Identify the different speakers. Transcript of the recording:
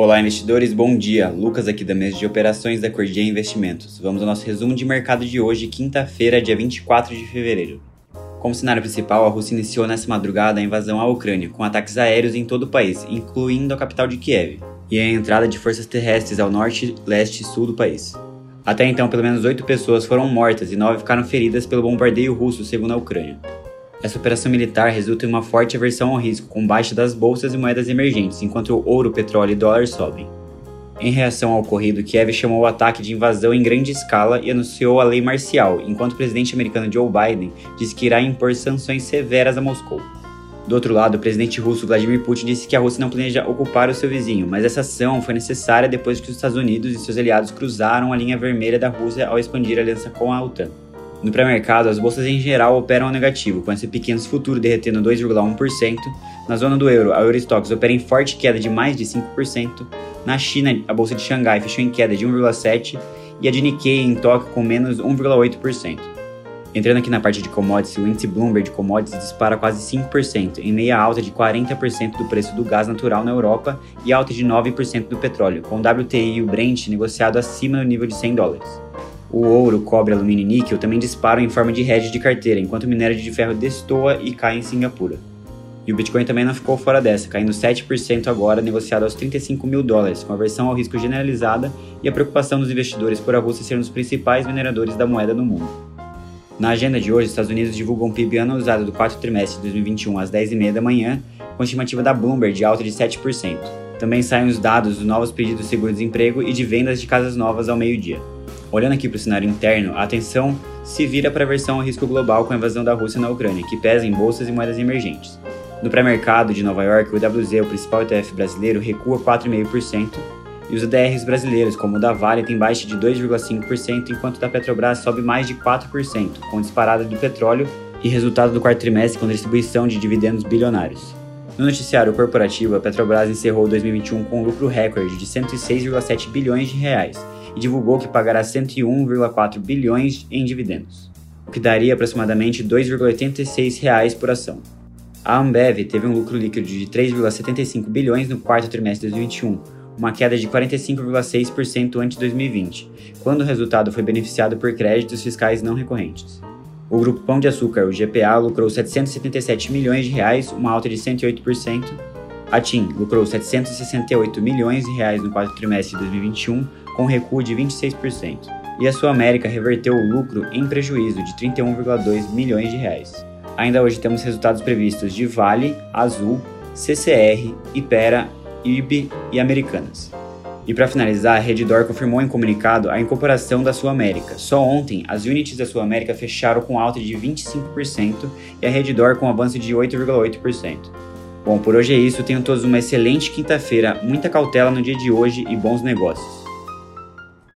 Speaker 1: Olá, investidores, bom dia. Lucas aqui da mesa de operações da Cordia Investimentos. Vamos ao nosso resumo de mercado de hoje, quinta-feira, dia 24 de fevereiro. Como cenário principal, a Rússia iniciou nessa madrugada a invasão à Ucrânia, com ataques aéreos em todo o país, incluindo a capital de Kiev, e a entrada de forças terrestres ao norte, leste e sul do país. Até então, pelo menos oito pessoas foram mortas e nove ficaram feridas pelo bombardeio russo, segundo a Ucrânia. Essa operação militar resulta em uma forte aversão ao risco, com baixa das bolsas e moedas emergentes, enquanto o ouro, petróleo e dólar sobem. Em reação ao ocorrido, Kiev chamou o ataque de invasão em grande escala e anunciou a lei marcial, enquanto o presidente americano Joe Biden disse que irá impor sanções severas a Moscou. Do outro lado, o presidente russo Vladimir Putin disse que a Rússia não planeja ocupar o seu vizinho, mas essa ação foi necessária depois que os Estados Unidos e seus aliados cruzaram a linha vermelha da Rússia ao expandir a aliança com a OTAN. No pré-mercado, as bolsas em geral operam negativo, com S&P 500 futuro derretendo 2,1%. Na zona do euro, a Eurostox opera em forte queda de mais de 5%. Na China, a bolsa de Xangai fechou em queda de 1,7% e a de Nikkei em Tóquio com menos 1,8%. Entrando aqui na parte de commodities, o índice Bloomberg de commodities dispara quase 5%, em meia alta de 40% do preço do gás natural na Europa e alta de 9% do petróleo, com o WTI e o Brent negociado acima do nível de 100 dólares. O ouro, cobre, alumínio e níquel também disparam em forma de hedge de carteira, enquanto o minério de ferro destoa e cai em Singapura. E o Bitcoin também não ficou fora dessa, caindo 7% agora, negociado aos 35 mil dólares, com aversão ao risco generalizada e a preocupação dos investidores por a Rússia ser um dos principais mineradores da moeda no mundo. Na agenda de hoje, os Estados Unidos divulgam o PIB ano usado do quarto trimestre de 2021 às 10h30 da manhã, com estimativa da Bloomberg de alta de 7%. Também saem os dados dos novos pedidos de seguro-desemprego e de vendas de casas novas ao meio-dia. Olhando aqui para o cenário interno, a atenção se vira para a versão ao risco global com a invasão da Rússia na Ucrânia, que pesa em bolsas e moedas emergentes. No pré-mercado de Nova York, o WZ, o principal ETF brasileiro, recua 4,5%, e os ADRs brasileiros, como o da Vale, tem baixa de 2,5%, enquanto o da Petrobras sobe mais de 4%, com disparada do petróleo e resultado do quarto trimestre com distribuição de dividendos bilionários. No noticiário corporativo, a Petrobras encerrou 2021 com um lucro recorde de 106,7 bilhões de reais, e divulgou que pagará 101,4 bilhões em dividendos, o que daria aproximadamente R$ 2,86 por ação. A Ambev teve um lucro líquido de 3,75 bilhões no quarto trimestre de 2021, uma queda de 45,6% ante 2020, quando o resultado foi beneficiado por créditos fiscais não recorrentes. O grupo Pão de Açúcar, o GPA, lucrou 777 milhões de reais, uma alta de 108%. A TIM lucrou 768 milhões de reais no quarto trimestre de 2021, com recuo de 26%, e a Sul América reverteu o lucro em prejuízo de 31,2 milhões de reais. Ainda hoje temos resultados previstos de Vale, Azul, CCR, Ipera, IRB e Americanas. E para finalizar, a Reddor confirmou em comunicado a incorporação da Sul América. Só ontem, as units da Sul América fecharam com alta de 25% e a Reddor com avanço de 8,8%. Bom, por hoje é isso. Tenham todos uma excelente quinta-feira, muita cautela no dia de hoje e bons negócios.